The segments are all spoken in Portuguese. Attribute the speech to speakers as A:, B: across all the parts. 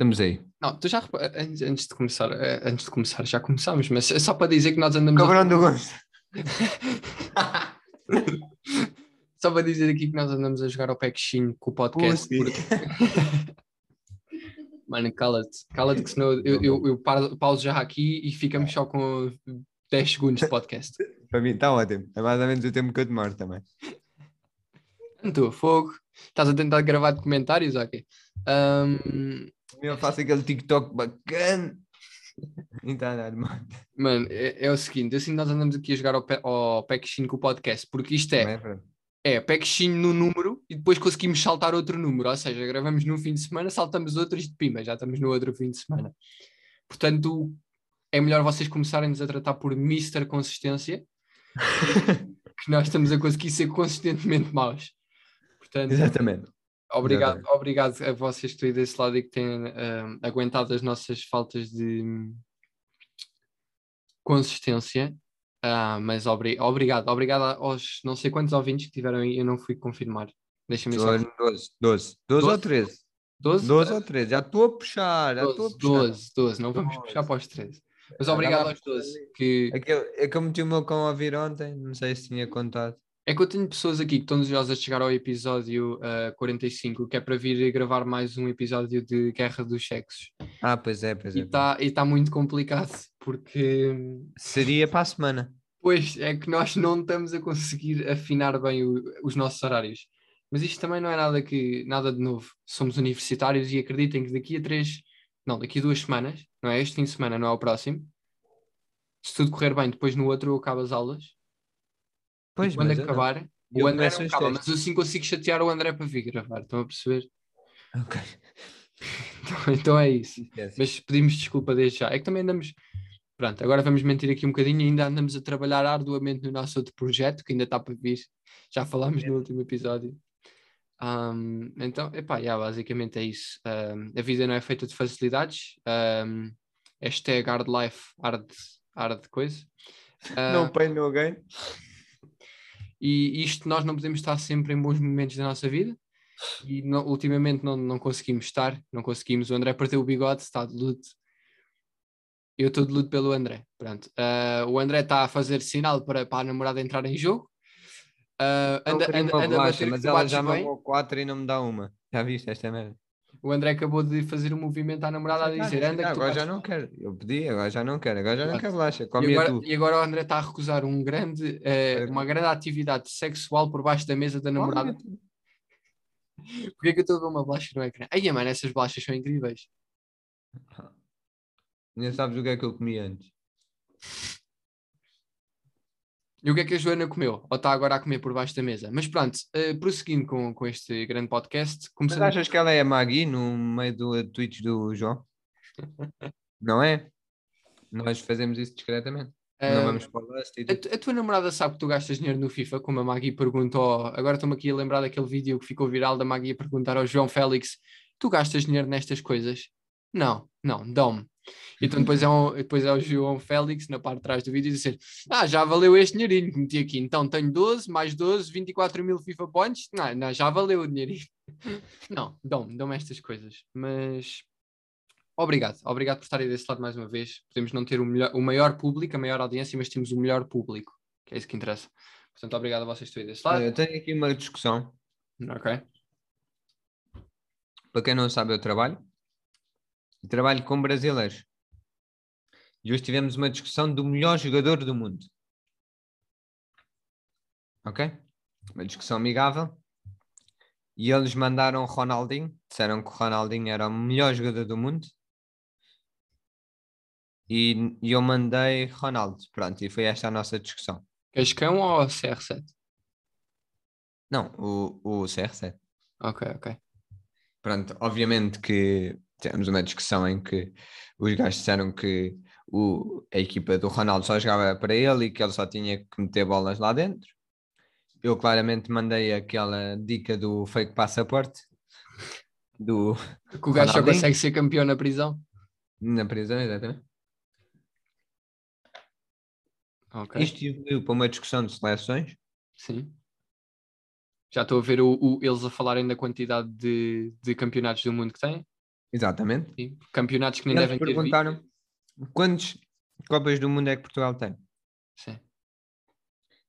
A: Estamos aí.
B: Não, tu já antes, antes de começar, antes de começar, já começámos, mas é só para dizer que nós andamos. a-
A: Cabrão do gosto.
B: Só para dizer aqui que nós andamos a jogar ao Pexinho com o podcast. Porque- Mano, cala-te, cala-te que senão eu, eu, eu pauso já aqui e ficamos só com 10 segundos de podcast.
A: Para mim está ótimo. É mais ou menos o tempo que eu demoro também.
B: Tu, fogo. Estás a tentar gravar documentários ou quê?
A: Eu faço aquele TikTok bacana. Nada, mano.
B: mano, é, é o seguinte, assim nós andamos aqui a jogar ao, pe, ao Pexinho com o podcast, porque isto é,
A: é,
B: é Pexinho no número e depois conseguimos saltar outro número, ou seja, gravamos num fim de semana, saltamos outro e de pima, já estamos no outro fim de semana. Portanto, é melhor vocês começarem-nos a tratar por Mr. Consistência, que nós estamos a conseguir ser consistentemente maus. Portanto,
A: Exatamente.
B: Obrigado,
A: Exatamente.
B: obrigado a vocês que estão aí desse lado e que têm ahm, aguentado as nossas faltas de hum, consistência. Ah, mas obri- obrigado, obrigado aos não sei quantos ouvintes que tiveram aí, eu não fui confirmar. Deixa-me só.
A: 12, 12, 12, 12 ou 13?
B: 12?
A: 12 ou 13? Já estou a puxar, já estou a
B: 12,
A: puxar.
B: 12, 12, não vamos
A: 12.
B: puxar para os 13. Mas obrigado aos
A: lá.
B: 12. Que...
A: Aquele, é que eu meti o meu cão a vir ontem, não sei se tinha contado.
B: É que eu tenho pessoas aqui que estão desejosas de chegar ao episódio ah, 45, que é para vir gravar mais um episódio de Guerra dos Sexos.
A: Ah, pois é, pois
B: E
A: é.
B: está tá muito complicado, porque
A: Seria para a semana.
B: Pois é que nós não estamos a conseguir afinar bem o- os nossos horários. Mas isto também não é nada que nada de novo. Somos universitários e acreditem que daqui a três, não, daqui a duas semanas, não é este fim de semana, não é o próximo. Se tudo correr bem, depois no outro eu acabo as aulas.
A: Pois,
B: e quando
A: eu não.
B: acabar,
A: Eu
B: o André não acaba, mas assim consigo chatear o André para vir gravar. Estão a perceber?
A: Ok.
B: Então, então é isso.
A: Esquece.
B: Mas pedimos desculpa desde já. É que também andamos. Pronto, agora vamos mentir aqui um bocadinho ainda andamos a trabalhar arduamente no nosso outro projeto que ainda está para vir. Já falámos no último episódio. Ahm, então, epá, yeah, basicamente é isso. Ahm, a vida não é feita de facilidades. Um, hashtag hard life, hard, hard coisa. Ah,
A: No pain, no gain.
B: E isto nós não podemos estar sempre em bons momentos da nossa vida e não- ultimamente não, não conseguimos estar, não conseguimos. O André perdeu o bigode, está de luto. Eu estou de luto pelo André. Pronto. Ah, o André está a fazer sinal para, para a namorada entrar em jogo.
A: Eu
B: anda, anda, anda a
A: bolacha,
B: bater
A: mas ela já
B: bem.
A: mamou 4 e não me dá uma. Já viste esta merda?
B: O André acabou de fazer um movimento à namorada a dizer: anda tu
A: agora já não quero. Eu pedi, agora já não quero. Agora já não quero bolacha.
B: E agora, e agora o André está a recusar um grande, eh,
A: Olha.
B: uma grande atividade sexual por baixo da mesa da namorada. Porquê é que eu estou a ver uma bolacha no ecrã? Ai, mano, essas bolachas são incríveis.
A: Nem sabes o que é que eu comi antes.
B: E o que é que a Joana comeu? Ou está agora a comer por baixo da mesa? Mas pronto, eh, prosseguindo com, com este grande podcast,
A: Mas
B: começando.
A: achas que ela é a Maggie no meio do tweets do João? Não é? Nós fazemos isso discretamente.
B: eh,
A: Não vamos para o lust
B: a, a tua namorada sabe que tu gastas dinheiro no FIFA, como a Maggie perguntou. Agora estou-me aqui a lembrar daquele vídeo que ficou viral da Maggie a perguntar ao João Félix: Tu gastas dinheiro nestas coisas? Não, não, dão-me. Então depois é, um, depois é o João Félix na parte de trás do vídeo dizer: Ah, já valeu este dinheirinho que meti aqui. Então tenho 12, mais 12, 24 mil FIFA points. Não, não, já valeu o dinheirinho. Não, dão-me, dão-me estas coisas. Mas obrigado, obrigado por estarem desse lado mais uma vez. Podemos não ter o, melhor, o maior público, a maior audiência, mas temos o melhor público, que é isso que interessa. Portanto, obrigado a vocês que aí desse lado.
A: Eu tenho aqui uma discussão.
B: Ok.
A: Para quem não sabe, eu trabalho. E trabalho com brasileiros. E hoje tivemos uma discussão do melhor jogador do mundo. Ok? Uma discussão amigável. E eles mandaram Ronaldinho. Disseram que o Ronaldinho era o melhor jogador do mundo. E, e eu mandei Ronaldo. Pronto, e foi esta a nossa discussão.
B: Cascão ou CR7?
A: Não, o, o CR7.
B: Ok, ok.
A: Pronto, obviamente que tivemos uma discussão em que os gajos disseram que o, a equipa do Ronaldo só jogava para ele e que ele só tinha que meter bolas lá dentro. Eu claramente mandei aquela dica do fake passaporte do,
B: Que o gajo só consegue ser campeão na prisão.
A: na prisão, exatamente.
B: Ok.
A: Isto evoluiu para uma discussão de seleções.
B: Sim. Já estou a ver o, o- eles a falarem da quantidade de, de campeonatos do mundo que têm.
A: Exatamente.
B: Sim, campeonatos que nem
A: Eles
B: devem ter visto.
A: perguntaram quantas Copas do Mundo é que Portugal tem?
B: Sim.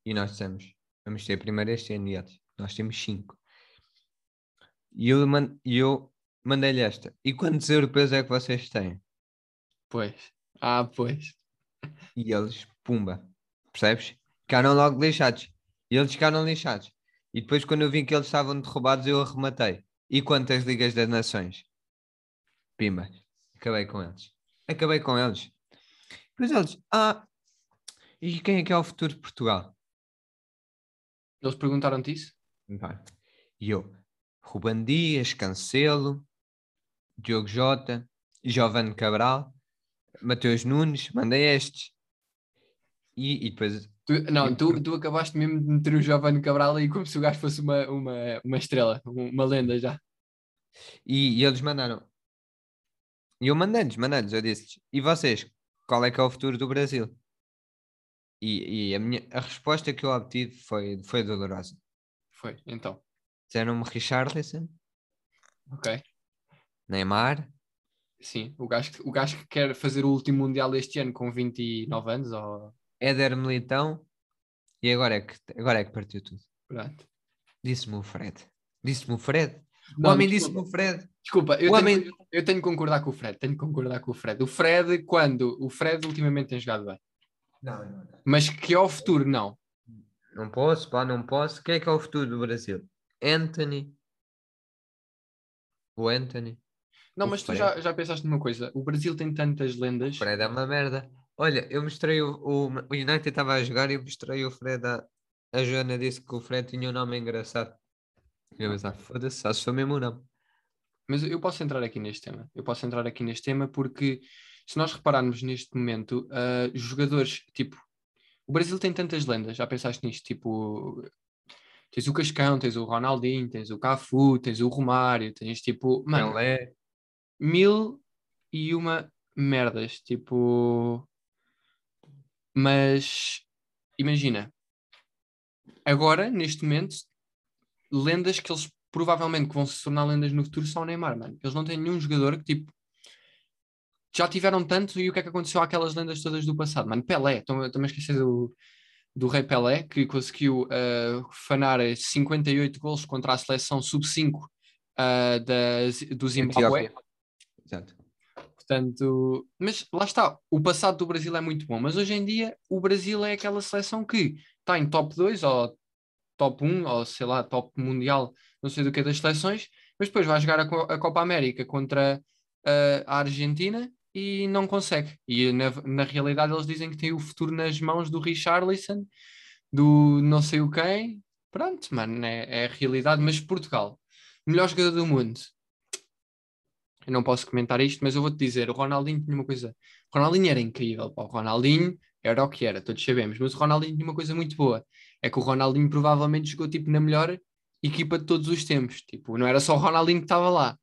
A: E nós dissemos, vamos ter primeiro este ano, e nós temos cinco. E eu, man- e eu mandei-lhe esta. E quantos europeus é que vocês têm?
B: Pois. Ah, pois.
A: E eles, pumba, percebes? Ficaram logo lixados. E eles ficaram lixados. E depois, quando eu vi que eles estavam derrubados, eu arrematei. E quantas Ligas das Nações? Pimba, acabei com eles. Acabei com eles. Depois eles, ah, e quem é que é o futuro de Portugal?
B: Eles perguntaram-te isso?
A: E eu, Ruban Dias, Cancelo, Diogo Jota, Giovanni Cabral, Mateus Nunes, mandei estes. E, e depois,
B: Tu- não, tu, tu acabaste mesmo de meter o Giovanni Cabral aí como se o gajo fosse uma, uma, uma estrela, um- uma lenda já.
A: e, e eles mandaram. E eu mandei-lhes, mandei-lhes, eu disse e vocês, qual é que é o futuro do Brasil? E, e a, minha, a resposta que eu obtive foi, foi dolorosa.
B: Foi, então.
A: Disseram-me Richarlison,
B: Ok.
A: Neymar,
B: Sim, o gajo, que- o gajo que quer fazer o último Mundial deste ano com 29 anos, ou...
A: Éder Militão, e agora é que, agora é que partiu tudo.
B: Pronto.
A: Disse-me o Fred. Disse-me o Fred. O
B: Não,
A: homem
B: desculpa.
A: disse-me o Fred.
B: Desculpa, eu,
A: O
B: tenho,
A: homem-
B: eu tenho que concordar com o Fred, tenho que concordar com o Fred. O Fred, quando? O Fred ultimamente tem jogado bem.
A: Não, não, não.
B: Mas que ao futuro, não.
A: Não posso, pá, não posso. Quem é que é o futuro do Brasil? Anthony. O Anthony.
B: Não,
A: O
B: mas tu
A: Fred.
B: já, já pensaste numa coisa. O Brasil tem tantas lendas.
A: O Fred é uma merda. Olha, eu mostrei o, o, o United estava a jogar e eu mostrei o Fred a, a Joana disse que o Fred tinha um nome engraçado. Eu pensava, foda-se, se for mesmo o nome.
B: Mas eu posso entrar aqui neste tema. Eu posso entrar aqui neste tema porque se nós repararmos neste momento, ah, jogadores tipo o Brasil tem tantas lendas, já pensaste nisto? Tipo, tens o Cascão, tens o Ronaldinho, tens o Cafu, tens o Romário, tens tipo, mano, mil e uma merdas, tipo. Mas imagina, agora, neste momento, lendas que eles provavelmente que vão se tornar lendas no futuro são o Neymar, mano. Eles não têm nenhum jogador que tipo. Já tiveram tanto e o que é que aconteceu àquelas lendas todas do passado? Mano, Pelé, estou-me a esquecer do, do Rei Pelé, que conseguiu uh, fanar 58 gols contra a seleção sub-5 uh, da- do Zimbábue.
A: Exato.
B: Portanto, mas lá está, o passado do Brasil é muito bom, mas hoje em dia o Brasil é aquela seleção que está em top 2 ou top 1 ou sei lá, top mundial, não sei do que é das seleções, mas depois vai jogar a, Co- a Copa América contra uh, a Argentina e não consegue. E na, na realidade eles dizem que tem o futuro nas mãos do Richarlison, do não sei o quem. Pronto, mano, é, é a realidade. Mas Portugal, melhor jogador do mundo. Eu não posso comentar isto, mas eu vou-te dizer, o Ronaldinho tinha uma coisa. O Ronaldinho era incrível, pá. O Ronaldinho era o que era, todos sabemos, mas o Ronaldinho tinha uma coisa muito boa. É que o Ronaldinho provavelmente jogou tipo na melhor equipa de todos os tempos. Tipo, não era só o Ronaldinho que estava lá.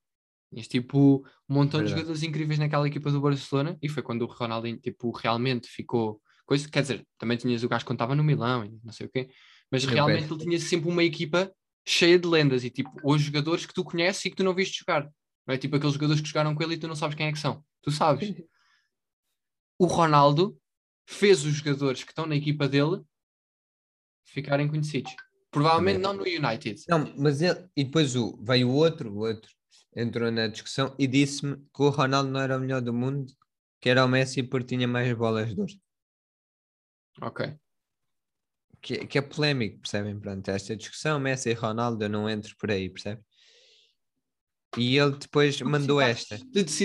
B: Tinhas tipo um montão de
A: Verdade.
B: jogadores incríveis naquela equipa do Barcelona e foi quando o Ronaldinho tipo realmente ficou coisa, quer dizer, também tinhas o gajo que contava no Milão e não sei o quê, mas
A: Eu
B: realmente ele tinha sempre uma equipa cheia de lendas e tipo os jogadores que tu conheces e que tu não viste jogar. Não é tipo aqueles jogadores que jogaram com ele e tu não sabes quem é que são. Tu sabes. O Ronaldo fez os jogadores que estão na equipa dele ficarem conhecidos. Provavelmente
A: Também.
B: não no United.
A: Não, mas ele, e depois o, veio o outro, o outro entrou na discussão e disse-me que o Ronaldo não era o melhor do mundo, que era o Messi porque tinha mais bolas de ouro.
B: Ok.
A: Que, que é polémico, percebem? Pronto, esta discussão, Messi e Ronaldo, eu não entro por aí, percebe? E ele depois mandou esta.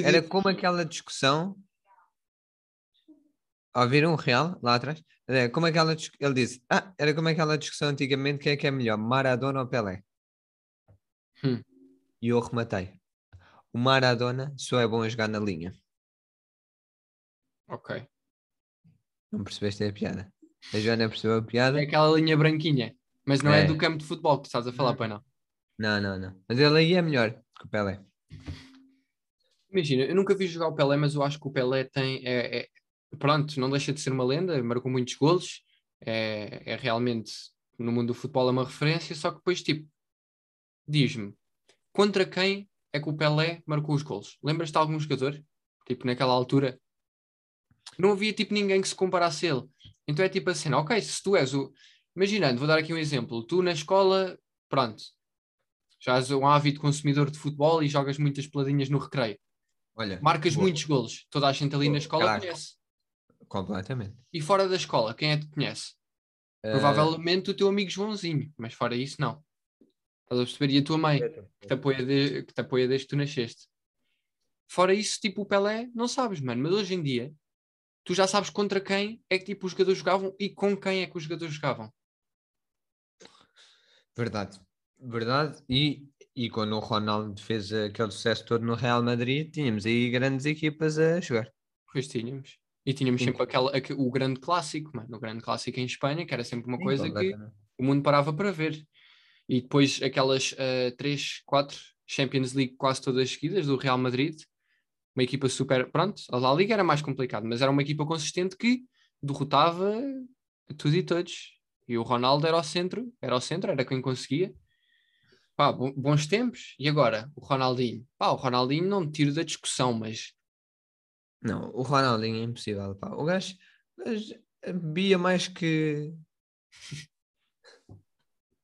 A: Era como aquela discussão. Ouviram o real lá atrás? Era como aquela dis- Ele disse: Ah, era como aquela discussão antigamente: quem é que é melhor, Maradona ou Pelé?
B: Hum.
A: E eu rematei: O Maradona só é bom a jogar na linha.
B: Ok.
A: Não percebeste a piada? A Joana percebeu a piada?
B: É aquela linha branquinha, mas não é,
A: É.
B: do campo de futebol que estás a falar, pois não.
A: Não, não, não. Mas ele aí é melhor que o Pelé.
B: Imagina, eu nunca vi jogar o Pelé, mas eu acho que o Pelé tem. É, é- pronto, não deixa de ser uma lenda, marcou muitos golos, é, é realmente no mundo do futebol é uma referência, só que depois, tipo, diz-me, contra quem é que o Pelé marcou os gols. Lembras-te de algum jogador? Tipo, naquela altura? Não havia tipo ninguém que se comparasse a ele. Então é tipo assim, ok, se tu és o. Imaginando, vou dar aqui um exemplo. Tu na escola, pronto, já és um ávido consumidor de futebol e jogas muitas peladinhas no recreio.
A: Olha,
B: Marcas
A: boa.
B: muitos golos. Toda a gente ali na
A: Boa,
B: escola
A: craque.
B: conhece.
A: Completamente.
B: E fora da escola, quem é que te conhece?
A: Eh,
B: Provavelmente o teu amigo Joãozinho, mas fora isso, não. Estás a perceber? E a tua mãe, que te apoia, de- que te apoia desde que tu nasceste. Fora isso, tipo, o Pelé, não sabes, mano. Mas hoje em dia, tu já sabes contra quem é que tipo, os jogadores jogavam e com quem é que os jogadores jogavam.
A: Verdade, verdade. E, e quando o Ronaldo fez aquele sucesso todo no Real Madrid, tínhamos aí grandes equipas a jogar.
B: Pois tínhamos. E tínhamos
A: Sim.
B: sempre aquela, aque- o grande clássico, mano. O grande clássico em Espanha, que era sempre uma
A: Sim,
B: coisa que o mundo parava para ver. E depois aquelas eh, três, quatro Champions League quase todas seguidas do Real Madrid, uma equipa super. Pronto, a La Liga era mais complicado, mas era uma equipa consistente que derrotava tudo e todos. E o Ronaldo era ao centro, era ao centro, era quem conseguia. Pá, bo- bons tempos. E agora, o Ronaldinho? Pá, o Ronaldinho não me tiro da discussão, mas
A: Não, o Ronaldinho é impossível. Pá. O gajo, o gajo bebia mais que.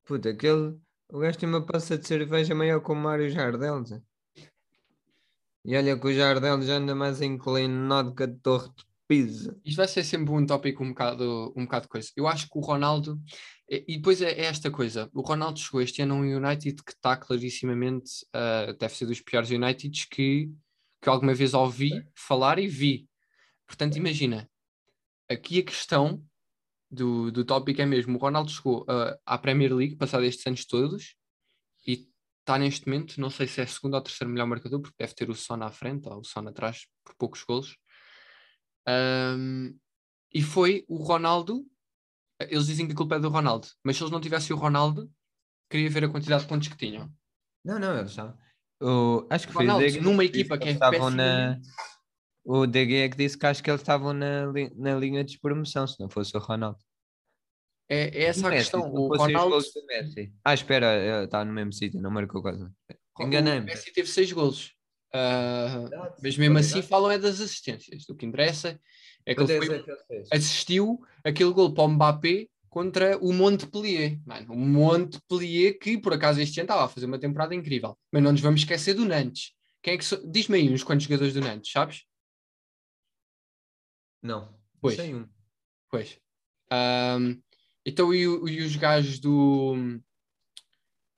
A: Puta, aquele. O gajo tem uma pança de cerveja maior que o Mário Jardel. Zé. E olha que o Jardel já anda mais inclinado que a torre de Pisa.
B: Isto vai ser sempre um tópico um bocado, um bocado coisa. Eu acho que o Ronaldo, e depois é, é esta coisa: o Ronaldo chegou este ano a um United que está clarissimamente, ah, deve ser dos piores Uniteds que, que alguma vez ouvi falar e vi. Portanto, imagina, aqui a questão do, do tópico é mesmo: o Ronaldo chegou ah, à Premier League, passado estes anos todos, e está neste momento, não sei se é segundo ou terceiro melhor marcador, porque deve ter o Son à frente ou o Son atrás, por poucos golos. Um, e foi o Ronaldo. Eles dizem que a culpa é do Ronaldo, mas se eles não tivessem o Ronaldo, queria ver a quantidade de pontos que tinham.
A: Não, não, eles estavam. O, acho que foi
B: Ronaldo,
A: o
B: numa
A: que
B: equipa que
A: eles
B: é
A: estavam na. O DG é que disse que acho que eles estavam na, na linha de despromoção, se não fosse o Ronaldo.
B: É, é essa
A: O
B: a
A: Messi,
B: questão. O Ronaldo.
A: Ah, espera, está no mesmo sítio, não marcou quase.
B: o
A: Enganei-me.
B: Messi teve seis golos. Ah, mas mesmo assim falam é das assistências. O que interessa é que ele
A: é
B: foi-
A: que
B: assistiu aquele gol para o Mbappé contra o Montpellier. Mano, o Montpellier que por acaso este ano estava a fazer uma temporada incrível. Mas não nos vamos esquecer do Nantes. Quem é que so- Diz-me aí uns quantos jogadores do Nantes, sabes?
A: Não,
B: Pois.
A: sei um.
B: Pois. Ahm, então, e, e os gajos do.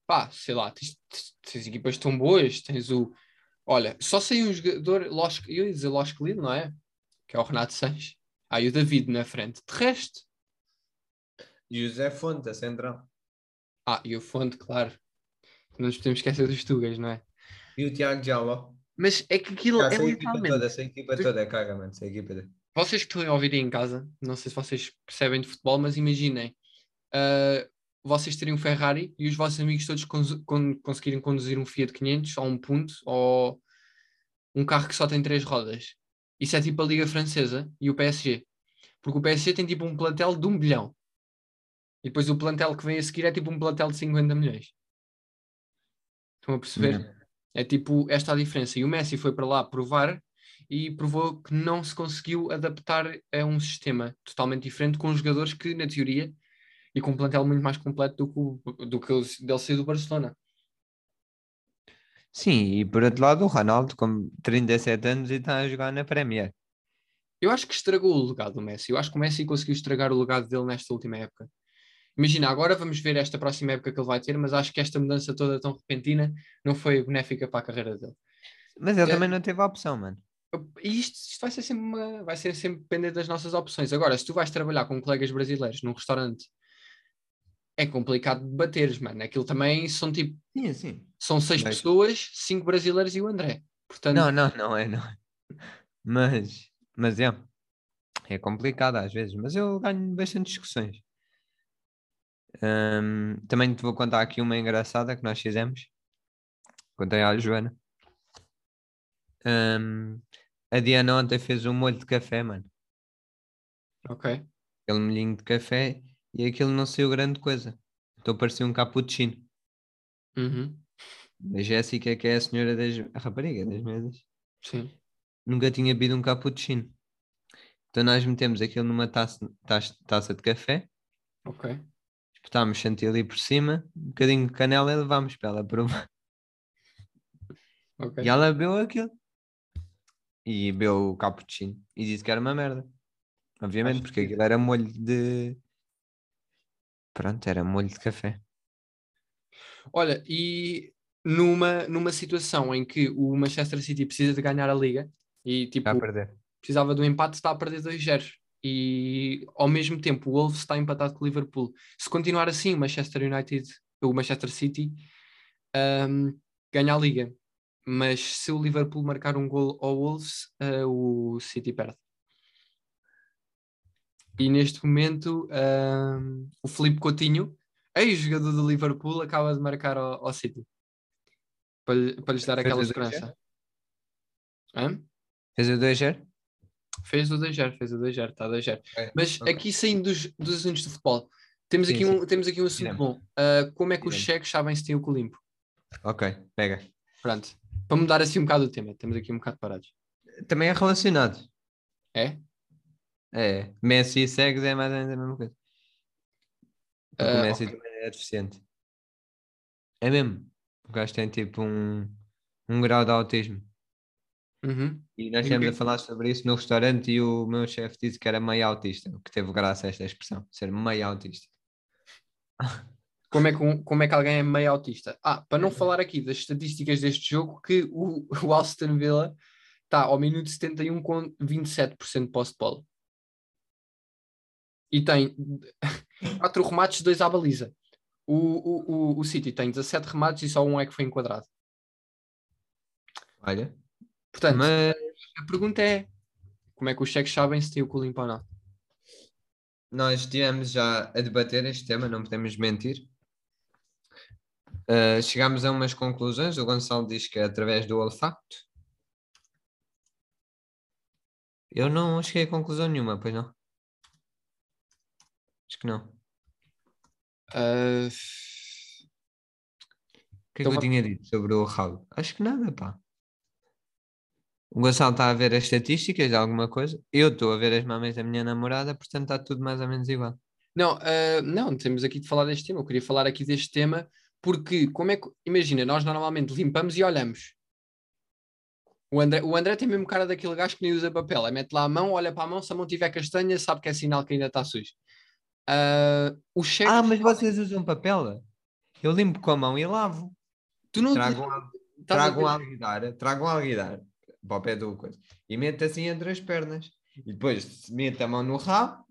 B: Pá, sei lá, tens, tens- equipas tão boas, tens o. Olha, só sei um jogador, Los, eu ia dizer Los Lille, não é? Que é o Renato Sanches. Ah, e o David na frente. De resto.
A: José Fonte, a central.
B: Ah, e o Fonte, claro. Não nos podemos esquecer dos Tugas, não é?
A: E o Tiago Jaló.
B: Mas é que aquilo é literalmente.
A: toda, essa equipa
B: Tu-
A: toda é caga, mano. Essa equipa toda.
B: Vocês que estão a ouvir em casa, não sei se vocês percebem de futebol, mas imaginem ah, vocês terem um Ferrari e os vossos amigos todos cons- con- conseguirem conduzir um Fiat 500 ou um Punto ou um carro que só tem três rodas. Isso é tipo a Liga Francesa e o PSG. Porque o PSG tem tipo um plantel de um bilhão. E depois o plantel que vem a seguir é tipo um plantel de 50 milhões. Estão a perceber? É tipo esta a diferença. E o Messi foi para lá provar e provou que não se conseguiu adaptar a um sistema totalmente diferente com jogadores que, na teoria, e com um plantel muito mais completo do que, o, do que o dele ser do Barcelona.
A: Sim, e por outro lado, o Ronaldo, com 37 anos, e está a jogar na Premier.
B: Eu acho que estragou o legado do Messi. Eu acho que o Messi conseguiu estragar o legado dele nesta última época. Imagina, agora vamos ver esta próxima época que ele vai ter, mas acho que esta mudança toda tão repentina não foi benéfica para a carreira dele.
A: Mas ele
B: É.
A: também não teve a opção, mano.
B: E isto, isto vai ser sempre uma- vai ser sempre depender das nossas opções. Agora, se tu vais trabalhar com colegas brasileiros num restaurante, é complicado de bateres, mano. Aquilo também são tipo,
A: Sim, sim.
B: são seis
A: Mas-
B: pessoas, cinco brasileiros e o André. Portanto,
A: Não, não, não é, não é. Mas, mas é. É complicado às vezes, mas eu ganho bastante discussões. Ahm, também te vou contar aqui uma engraçada que nós fizemos. Contei à Joana. Ahm, a Diana ontem fez um molho de café, mano.
B: ok.
A: Aquele molhinho de café e aquilo não saiu grande coisa. Então parecia um cappuccino.
B: Uhum.
A: A Jéssica, que é a senhora das a rapariga das mesas,
B: Sim.
A: nunca tinha bebido um cappuccino. Então nós metemos aquilo numa taça, taça, taça de café,
B: Ok.
A: Espetámos chantilly por cima, um bocadinho de canela e levámos para ela provar.
B: Ok.
A: E ela bebeu aquilo. E bebeu o cappuccino. E disse que era uma merda. Obviamente,
B: Faz
A: porque
B: sentido.
A: aquilo era molho de. Pronto, era molho de café.
B: Olha, e numa, numa situação em que o Manchester City precisa de ganhar a liga e tipo
A: Está a perder.
B: precisava do empate, está a perder 2-0 e ao mesmo tempo o Wolves está empatado com o Liverpool. Se continuar assim, o Manchester United, o Manchester City ahm, ganha a liga. Mas se o Liverpool marcar um gol ao Wolves, ah, o City perde. E neste momento ahm, o Felipe Coutinho, ex-jogador do Liverpool, acaba de marcar ao, ao City. Para, para lhes dar aquela
A: o 2-0?
B: esperança.
A: Fez o 2-0?
B: Fez o 2-0, fez o 2-0, está 2-0.
A: Ok,
B: Mas
A: ok.
B: aqui saindo dos, dos assuntos de futebol, temos
A: Sim,
B: aqui,
A: sim.
B: um, temos aqui um assunto
A: Iremos.
B: bom. Ah, como é que os cheques sabem se têm o cu limpo?
A: Ok, pega.
B: Pronto. Para mudar assim um bocado o tema, temos aqui um bocado parados.
A: Também é relacionado.
B: É?
A: É. Messi e Segs é mais ou menos a mesma coisa. Porque
B: Ah,
A: o Messi
B: ok.
A: também é deficiente. É mesmo. O gajo tem tipo um, um grau de autismo.
B: Uhum.
A: E nós estivemos
B: é
A: a
B: que-
A: falar sobre isso no restaurante e o meu chefe disse que era meio autista, o que teve graça esta expressão, ser meio autista.
B: Como é, que um- como é que alguém é meio autista? Ah, para não falar aqui das estatísticas deste jogo, que o, o Aston Villa está ao minuto 71 com 27% de posse de bola. E tem 4 remates, 2 à baliza. O, o, o, o City tem 17 remates e só um é que foi enquadrado.
A: Olha,
B: Portanto,
A: mas
B: a pergunta é: como é que os cheques sabem se tem o cu limpo ou não?
A: nós estivemos já a debater este tema, não podemos mentir. Uh, chegámos a umas conclusões. O Gonçalo diz que é através do olfacto. Eu não cheguei a conclusão nenhuma, pois não? Acho que não.
B: Ah,
A: O que é que
B: Então
A: eu
B: va-
A: tinha dito sobre o ralo? Acho que nada, pá. O Gonçalo está a ver as estatísticas de alguma coisa. Eu estou a ver as mamas da minha namorada, portanto está tudo mais ou menos igual.
B: Não, ah, não, temos aqui de falar deste tema. Eu queria falar aqui deste tema porque, como é que. Imagina, nós normalmente limpamos e olhamos. O André, o André tem mesmo cara daquele gajo que nem usa papel. É mete lá a mão, olha para a mão, se a mão tiver castanha, sabe que é sinal que ainda está sujo. Ah, o cheque.
A: Ah, mas vocês usam papel? Eu limpo com a mão e lavo.
B: tu não
A: Trago
B: a
A: trago um alguidar, trago um alguidar para o pé do coisa. E meto assim entre as pernas. E depois meto a mão no rabo,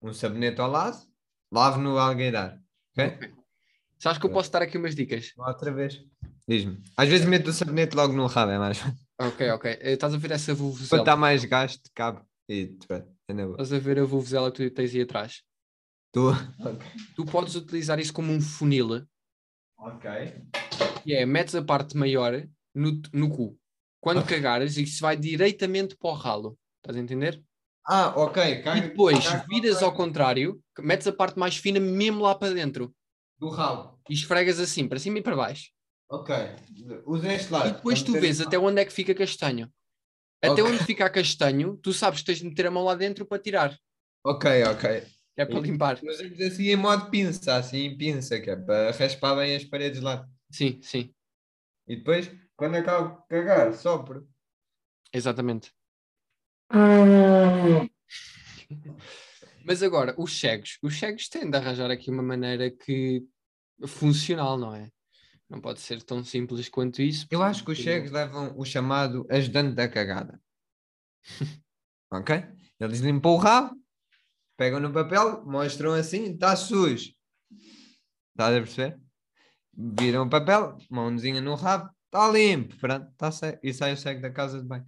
A: um sabonete ao lado, lavo no alguidar. Ok?
B: Ok. Sabes que eu posso dar aqui umas dicas?
A: Outra vez. Diz-me. Às vezes meto o sabonete logo no rabo, é mais fácil.
B: Ok, ok. Eh, Estás a ver essa
A: Quando
B: vuvuzela?
A: está mais gasto, cabe. E é na boa.
B: Estás a ver a vuvuzela que tu tens aí atrás?
A: Tu.
B: Tu podes utilizar isso como um funil,
A: Ok.
B: que é metes a parte maior no, no cu. Quando
A: Ok.
B: cagares, isso vai diretamente para o ralo. Estás a entender?
A: Ah, ok.
B: E depois
A: caga
B: viras
A: ao
B: ao contrário, metes a parte mais fina mesmo lá para dentro
A: Do rabo.
B: e esfregas assim, para cima e para baixo.
A: Ok. Usa este lado.
B: E depois tu vês até onde é que fica castanho. Até
A: Ok.
B: onde fica castanho, tu sabes que tens de meter a mão lá dentro para tirar.
A: Ok, ok.
B: É para
A: E-
B: limpar.
A: Usamos assim em modo pinça, assim em pinça, que é para raspar bem as paredes lá.
B: Sim, sim,
A: E depois, quando acabo de cagar, sopro.
B: exatamente. Mas agora, os cegos. Os cegos têm de arranjar aqui uma maneira que funcional, não é? Não pode ser tão simples quanto isso.
A: Eu acho que os cegos levam o chamado ajudante da cagada. ok? Eles limpam o rabo, pegam no papel, mostram assim, está sujo. Estás a perceber? Viram o papel, mãozinha no rabo, está limpo, pronto, está cego. E sai o cego da casa de banho.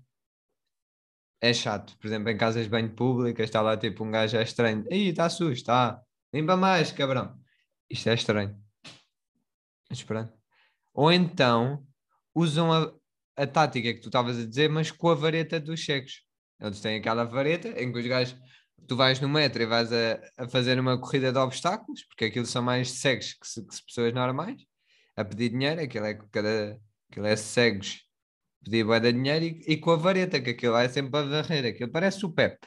A: É chato, por exemplo, em casas de banho públicas está lá tipo um gajo é estranho. Ih, está sujo, está. Limpa mais, cabrão. Isto é estranho. Mas pronto. Ou então usam a, a tática que tu estavas a dizer, mas com a vareta dos checos. Eles têm aquela vareta em que os gajos, tu vais no metro e vais a, a fazer uma corrida de obstáculos, porque aquilo são mais cegos que, que pessoas normais. a pedir dinheiro, aquilo é, cada, aquilo é cegos, pedir bué de dinheiro e, e com a vareta, que aquilo é sempre a varrer, aquilo parece o Pep,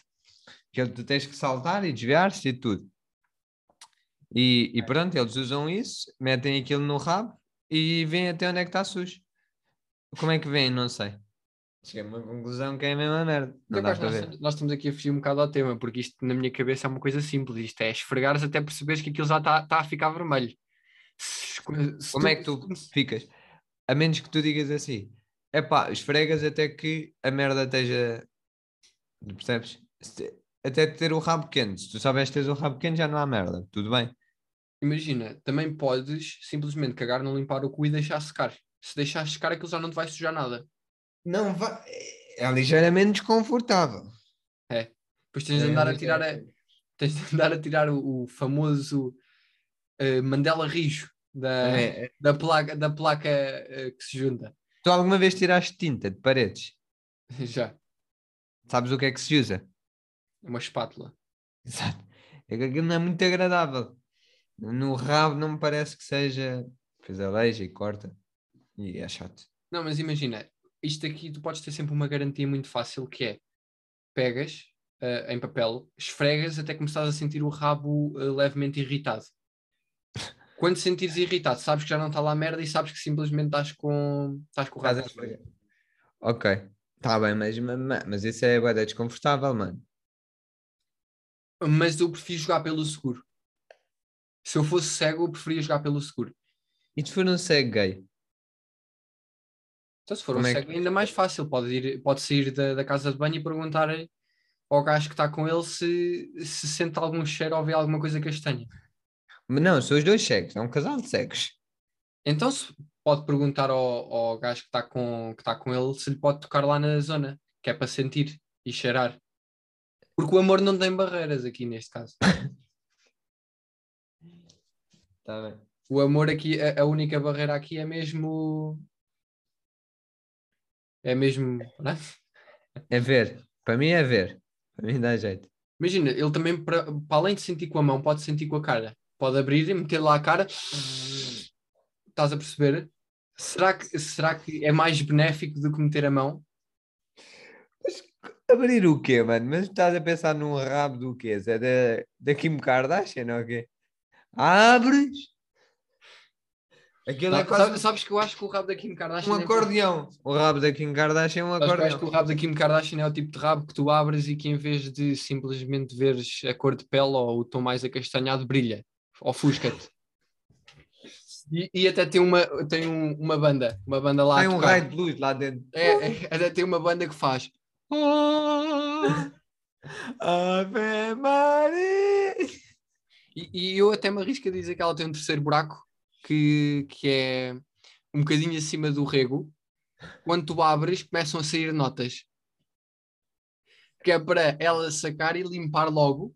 A: que tu tens que saltar e desviar-se e tudo. E, e pronto, eles usam isso, metem aquilo no rabo e vêm até onde é que está sujo. Como é que vem? Não sei. Cheguei a uma conclusão que é a mesma merda. Não dá para
B: nós,
A: ver.
B: estamos- nós estamos aqui a fugir um bocado ao tema, porque isto na minha cabeça é uma coisa simples. Isto é esfregares até perceberes que aquilo já está tá a ficar vermelho. Se- se
A: Como é que tu ficas? A menos que tu digas assim, é pá, esfregas até que a merda esteja. Percebes? Até ter o rabo quente. Se tu souberes ter o rabo quente, já não há merda. Tudo bem.
B: Imagina, também podes simplesmente cagar, não limpar o cu e deixar secar. Se deixar secar, aquilo já não te vai sujar nada.
A: Não vai. É ligeiramente desconfortável.
B: Depois tens de
A: É
B: andar a tirar a, tens de andar a tirar o, o famoso eh, Mandela Rijo da,
A: É, é.
B: da placa, da placa eh, que se junta.
A: Tu alguma vez tiraste tinta de paredes?
B: Já,
A: Sabes o que é que se usa?
B: uma espátula.
A: Exato. É que aquilo não é muito agradável. No rabo não me parece que seja. Depois aleija e corta. E é chato.
B: Não, mas imagina, isto aqui tu podes ter sempre uma garantia muito fácil que é pegas eh, em papel, esfregas até começares a sentir o rabo eh, levemente irritado. Quando te sentires irritado, sabes que já não está lá merda e sabes que simplesmente estás com, estás com o
A: Estás
B: rabo.
A: a esfregar. Ok. Está bem, mas, mas, mas isso é da desconfortável, mano.
B: Mas eu prefiro jogar pelo seguro. Se eu fosse cego, eu preferia jogar pelo seguro.
A: E se for um cego gay?
B: Então, se for
A: Como
B: um
A: é que-
B: cego, ainda mais fácil. Pode, ir, pode sair da, da casa de banho e perguntar ao gajo que está com ele se, se sente algum cheiro ou vê alguma coisa castanha.
A: Mas Não, são os dois cegos. É um casal de cegos.
B: Então se pode perguntar ao, ao gajo que está com, que tá com ele se lhe pode tocar lá na zona, que é para sentir e cheirar. Porque o amor não tem barreiras aqui neste caso.
A: Está bem.
B: O amor aqui, a, a única barreira aqui é mesmo. É mesmo. não é?
A: É ver. Para mim é ver. Para mim dá jeito.
B: Imagina, ele também, para para além de sentir com a mão, pode sentir com a cara. Pode abrir e meter lá a cara. Estás a perceber? Será que, será que é mais benéfico do que meter a mão?
A: Abrir o quê, mano? Mas estás a pensar num rabo do quê? É da, da Kim Kardashian ou quê? Abres? Aquilo é
B: Sabe-
A: quase
B: sabes que eu acho que o rabo da Kim Kardashian
A: um
B: é-
A: acordeão. O rabo da Kim Kardashian é um
B: Sabes eu acho que
A: acordeão.
B: o rabo da Kim Kardashian é o tipo de rabo que tu abres e que em vez de simplesmente veres a cor de pele ou o tom mais acastanhado, brilha. Ofusca-te. E, e até tem uma, tem um- uma banda, uma banda lá
A: Tem um raio de luz lá dentro.
B: É, é, até tem uma banda que faz.
A: Ave Maria!
B: E, e eu até me arrisco a dizer que ela tem um terceiro buraco que, que é um bocadinho acima do rego. Quando tu abres, começam a sair notas. Que é para ela sacar e limpar logo.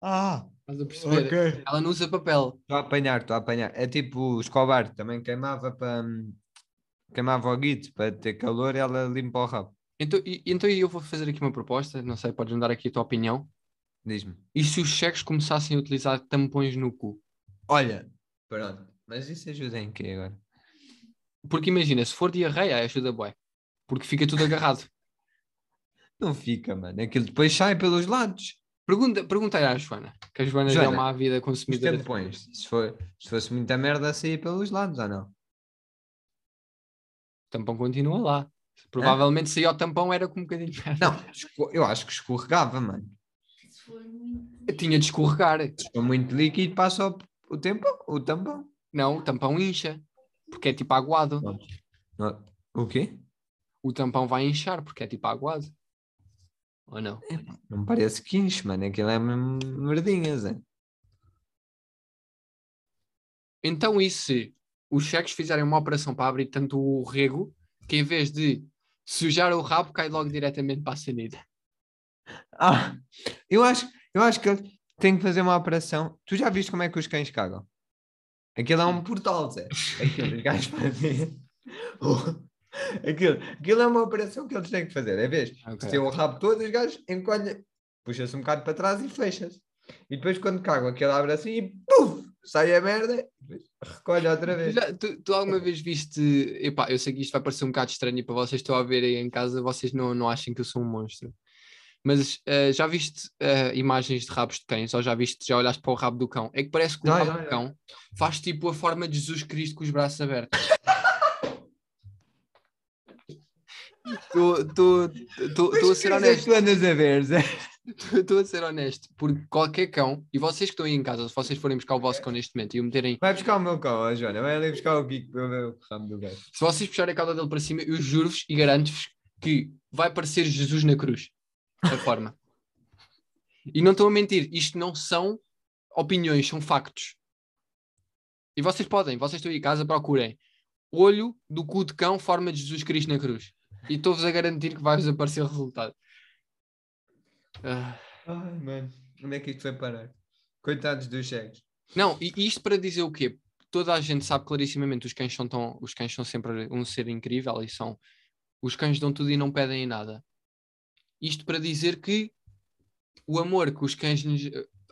A: Ah,
B: Estás a perceber?
A: ok.
B: Ela não usa papel.
A: Estou a apanhar, estou a apanhar. É tipo o Escobar, também queimava para. Queimava o guito para ter calor e ela limpa o rabo.
B: Então, e, então eu vou fazer aqui uma proposta. Não sei, podes me dar aqui a tua opinião.
A: Diz-me.
B: E se os cheques começassem a utilizar tampões no cu?
A: Olha, pronto. Mas isso ajuda em quê agora?
B: Porque imagina, se for diarreia, ajuda bué. Porque fica tudo agarrado.
A: Não fica, mano. Aquilo depois sai pelos lados.
B: Pergunta, pergunta aí à Joana, que a Joana, já é
A: Joana,
B: uma ávida
A: Os
B: consumidora. de
A: tampões. Se, for, se fosse muita merda, saía pelos lados ou não?
B: O tampão continua lá. Provavelmente se o tampão era com um bocadinho de merda.
A: Não, eu acho que escorregava, mano.
C: Se for muito.
B: Eu tinha de escorregar.
A: Se for muito líquido, passa o, o tempo, o tampão.
B: Não, o tampão incha. Porque é tipo aguado.
A: O quê?
B: O tampão vai inchar porque é tipo aguado. Ou não?
A: Não me parece que enche, mano. Aquilo é mesmo merdinhas, é?
B: Então e se os cheques fizerem uma operação para abrir tanto o rego que em vez de sujar o rabo cai logo diretamente para a sanita?
A: Ah, eu acho, eu acho que eles têm que fazer uma operação. Tu já viste como é que os cães cagam? Aquilo é um portal, Zé. Aquilo, os gajos fazem. aquilo, aquilo é uma operação que eles têm que fazer. É vez,
B: Ok.
A: se tem o rabo todo, os gajos encolhem, puxa-se um bocado para trás e fecha-se. E depois, quando cagam, aquilo abre assim e puf, sai a merda. Recolhe outra vez.
B: já- tu- tu alguma vez viste. Epá, eu sei que isto vai parecer um bocado estranho para vocês estão a ver aí em casa, vocês não, não achem que eu sou um monstro. Mas eh, já viste eh, imagens de rabos de cães? Ou já viste, já olhaste para o rabo do cão? É que parece que o
A: Já,
B: rabo
A: já,
B: do cão faz tipo a forma de Jesus Cristo com os braços abertos. Estou a ser honesto.
A: Tu andas a ver, Zé.
B: Estou a ser honesto. Porque qualquer cão, e vocês que estão aí em casa, se vocês forem buscar o vosso cão neste momento e o meterem
A: Vai buscar o meu cão, ó, Joana. Vai ali buscar o Kiko para eu ver o ramo do gajo.
B: Se vocês puxarem a cauda dele para cima, eu juro-vos e garanto-vos que vai parecer Jesus na cruz. A forma. E não estou a mentir, isto não são opiniões, são factos. E vocês podem, vocês estão aí em casa, procurem olho do cu de cão, forma de Jesus Cristo na cruz. E estou-vos a garantir que vai-vos aparecer o resultado. Ah,
A: Ai, mano. Onde é que isto foi parar? Coitados dos cegos.
B: Não, e isto para dizer o quê? Toda a gente sabe clarissimamente os cães são tão, os cães são sempre um ser incrível e são os cães dão tudo e não pedem nada. Isto para dizer que o amor que os cães,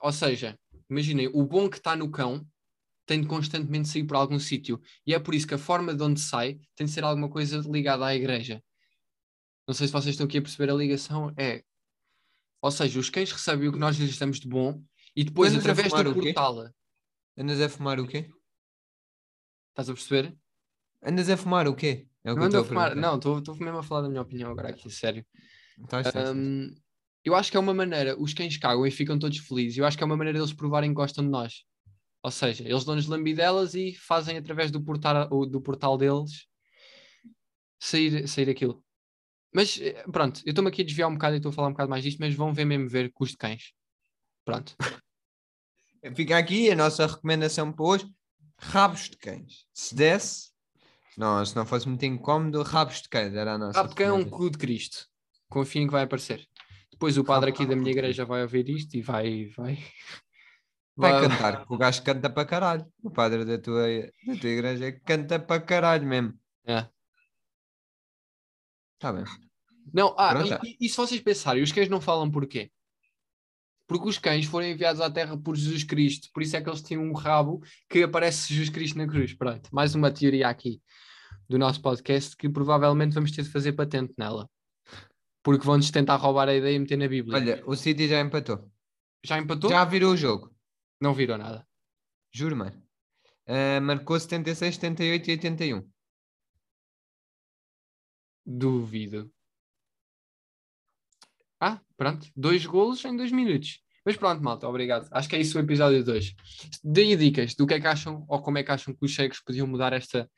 B: ou seja, imaginem, o bom que está no cão tem de constantemente sair por algum sítio e é por isso que a forma de onde sai tem de ser alguma coisa ligada à igreja. Não sei se vocês estão aqui a perceber a ligação. É, ou seja, os cães recebem o que nós lhes damos de bom e depois
A: Andas
B: através do portal
A: Andas a fumar o quê?
B: Estás a perceber?
A: Andas a fumar o quê? É o que
B: Não ando a
A: estou
B: fumar.
A: perguntar.
B: Não, estou estou mesmo a falar da minha opinião agora aqui, sério.
A: Estás, estás, estás.
B: Hum, eu acho que é uma maneira, os cães cagam e ficam todos felizes. Eu acho que é uma maneira deles provarem que gostam de nós. Ou seja, eles dão-nos lambidelas e fazem através do portal, do portal deles sair, sair aquilo. Mas eh, pronto, eu estou-me aqui a desviar um bocado e estou a falar um bocado mais disto, mas vão ver mesmo ver os de cães. Pronto.
A: Fica aqui a nossa recomendação para hoje: rabos de cães. Se desse, não, se não fosse muito incómodo, rabos de cães era a nossa.
B: Rabo de cão é um cu de Cristo. Confiem que vai aparecer. Depois o padre aqui da minha igreja vai ouvir isto e vai. Vai,
A: Vai cantar, o gajo canta para caralho. O padre da tua, da tua igreja canta para caralho mesmo.
B: É.
A: Está bem.
B: Não, ah, e, e se vocês pensarem, os cães não falam porquê? Porque os cães foram enviados à Terra por Jesus Cristo, por isso é que eles tinham um rabo que aparece Jesus Cristo na cruz. Pronto, mais uma teoria aqui do nosso podcast que provavelmente vamos ter de fazer patente nela. Porque vão-nos tentar roubar a ideia e meter na Bíblia.
A: Olha, o City já empatou.
B: Já empatou?
A: Já virou o jogo.
B: Não viram nada.
A: Juro, mano. Ah, marcou 76, 78 e 81.
B: Duvido. Ah, pronto. Dois golos em dois minutos. Mas pronto, malta, obrigado. Acho que é isso o episódio 2. Deem dicas do que é que acham ou como é que acham que os cegos podiam mudar esta,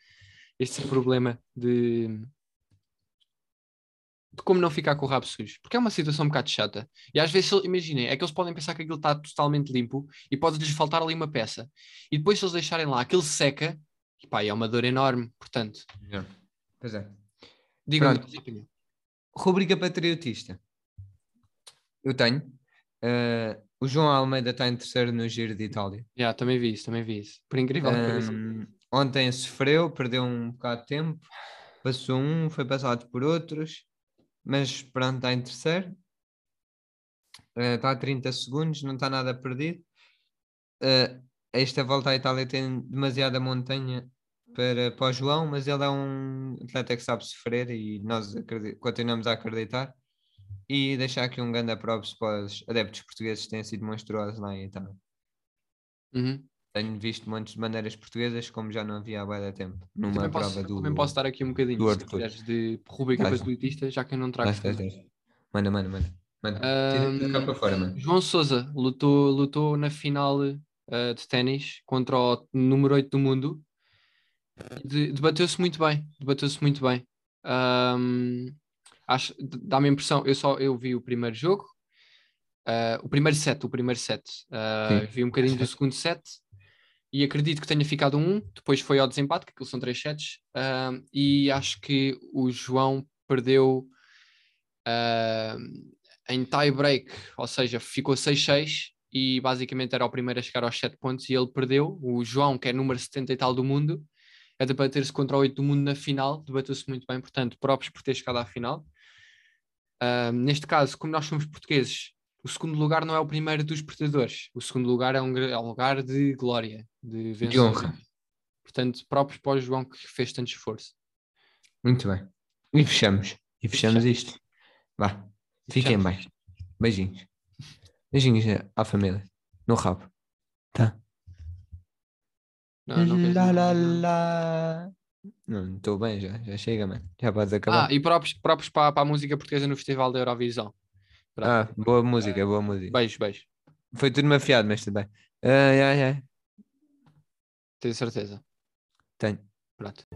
B: este problema de, de como não ficar com o rabo sujo. Porque é uma situação um bocado chata. E às vezes, imaginem, é que eles podem pensar que aquilo está totalmente limpo e pode-lhes faltar ali uma peça. E depois, se eles deixarem lá, aquilo seca, e pá, é uma dor enorme. Portanto,
A: Pois é.
B: Opinião.
A: Rubrica patriotista. Eu tenho. Ah, o João Almeida está em terceiro no Giro de Itália.
B: Já, também vi isso, também vi isso. Por incrível que pareça.
A: Ahm, ontem sofreu, perdeu um bocado de tempo, passou um, foi passado por outros, mas pronto, está em terceiro. Ah, está a 30 segundos, não está nada perdido. Ah, esta volta à Itália tem demasiada montanha para, para o João, mas ele é um atleta que sabe sofrer e nós continuamos a acreditar. E deixar aqui um grande props para os adeptos portugueses que têm sido monstruosos lá em Itália.
B: Uhum.
A: Tenho visto montes de bandeiras portuguesas como já não havia há de tempo. Numa
B: Também,
A: prova
B: posso,
A: do.
B: também posso dar aqui um bocadinho,
A: do
B: se quiseres, de rubrica
A: Vai.
B: patriotista, já que eu não trago.
A: Vais. Manda, manda, manda. manda. Para fora, mano.
B: João Souza lutou, lutou na final eh, de ténis contra o número 8 do mundo. De- Debateu-se muito bem, debateu-se muito bem. Ahm, acho, dá-me a impressão, eu só eu vi o primeiro jogo, ah, o primeiro set, o primeiro set.
A: Sim.
B: vi um bocadinho do segundo set e acredito que tenha ficado um, depois foi ao desempate, que aquilo são três sets, ah, e acho que o João perdeu em tie break, ou seja, ficou 6-6 e basicamente era o primeiro a chegar aos 7 pontos e ele perdeu. O João, que é número 70 e tal do mundo, a debater-se contra o 8 do mundo na final, debateu-se muito bem, portanto, próprios por ter chegado à final. Ah, neste caso, como nós somos portugueses, o segundo lugar não é o primeiro dos perdedores, o segundo lugar é um, é um lugar de glória, de vencedor.
A: honra.
B: Portanto, próprios para o João que fez tanto esforço.
A: Muito bem. E fechamos. E fechamos
B: fechamos.
A: isto. Vá. Fiquem
B: Fechamos.
A: bem. Beijinhos. Beijinhos à família. No rabo. Tá?
B: Não, não
A: lá, lá, lá. Não, estou bem já. Já chega, mano. Já podes acabar.
B: Ah, e próprios, próprios para, para a música portuguesa no Festival da Eurovisão. Pronto.
A: Ah, boa música, boa música.
B: Beijo, beijo.
A: Foi tudo mafiado, mas tudo bem. Ai, ai, ai.
B: Tenho certeza.
A: Tenho.
B: Pronto.